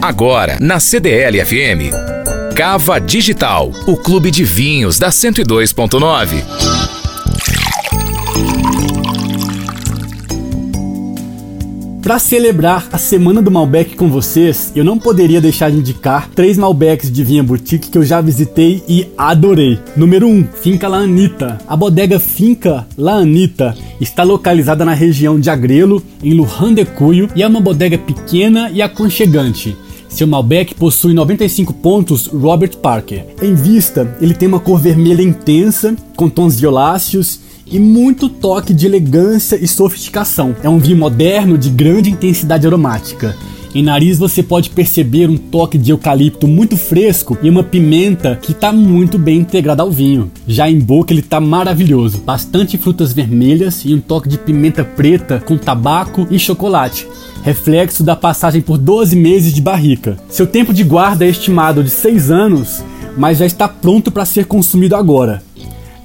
Agora, na CDL FM. Cava Digital, o clube de vinhos da 102.9. Para celebrar a semana do Malbec com vocês, eu não poderia deixar de indicar três Malbecs de vinha boutique que eu já visitei e adorei. Número 1, um, Finca La Anita. A bodega Finca La Anita está localizada na região de Agrelo, em Lujan de Cuyo, e é uma bodega pequena e aconchegante. Seu Malbec possui 95 pontos Robert Parker. Em vista, ele tem uma cor vermelha intensa, com tons violáceos e muito toque de elegância e sofisticação. É um vinho moderno de grande intensidade aromática. Em nariz você pode perceber um toque de eucalipto muito fresco e uma pimenta que está muito bem integrada ao vinho. Já em boca ele está maravilhoso, bastante frutas vermelhas e um toque de pimenta preta com tabaco e chocolate, reflexo da passagem por 12 meses de barrica. Seu tempo de guarda é estimado de 6 anos, mas já está pronto para ser consumido agora.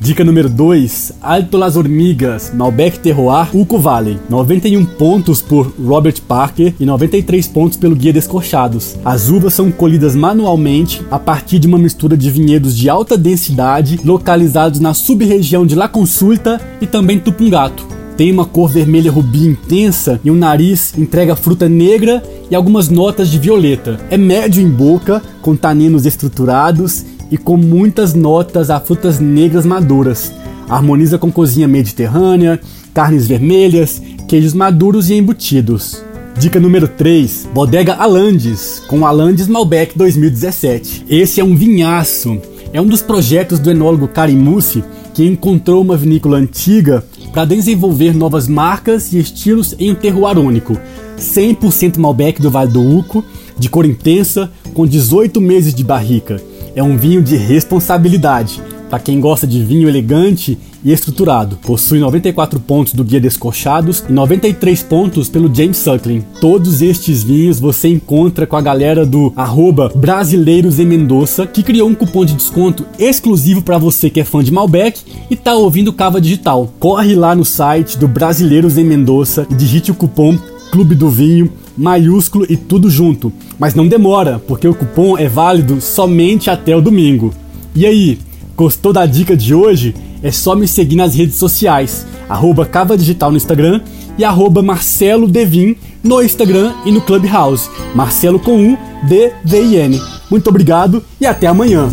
Dica número 2, Alto Las Hormigas, Malbec Terroir, Uco Valley. 91 pontos por Robert Parker e 93 pontos pelo Guia Descorchados. As uvas são colhidas manualmente a partir de uma mistura de vinhedos de alta densidade localizados na sub-região de La Consulta e também Tupungato. Tem uma cor vermelha rubi intensa e um nariz entrega fruta negra e algumas notas de violeta. É médio em boca, com taninos estruturados e com muitas notas a frutas negras maduras. Harmoniza com cozinha mediterrânea, carnes vermelhas, queijos maduros e embutidos. Dica número 3: Bodega Alandes, com Alandes Malbec 2017. Esse é um vinhaço. É um dos projetos do enólogo Karim Mussi, que encontrou uma vinícola antiga para desenvolver novas marcas e estilos em terroir único. 100% Malbec do Vale do Uco, de cor intensa, com 18 meses de barrica é um vinho de responsabilidade. Para quem gosta de vinho elegante e estruturado, possui 94 pontos do Guia Descorchados e 93 pontos pelo James Suckling. Todos estes vinhos você encontra com a galera do arroba Brasileiros em Mendoza, que criou um cupom de desconto exclusivo para você que é fã de Malbec e tá ouvindo Cava Digital. Corre lá no site do Brasileiros em Mendoza e digite o cupom Clube do Vinho maiúsculo e tudo junto. Mas não demora, porque o cupom é válido somente até o domingo. E aí, gostou da dica de hoje? É só me seguir nas redes sociais, arroba Cava Digital no Instagram e arroba Marcelo Devin no Instagram e no Clubhouse. Marcelo com U, D, V I N. Muito obrigado e até amanhã.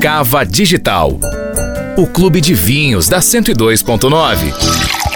Cava Digital, o clube de vinhos da 102.9.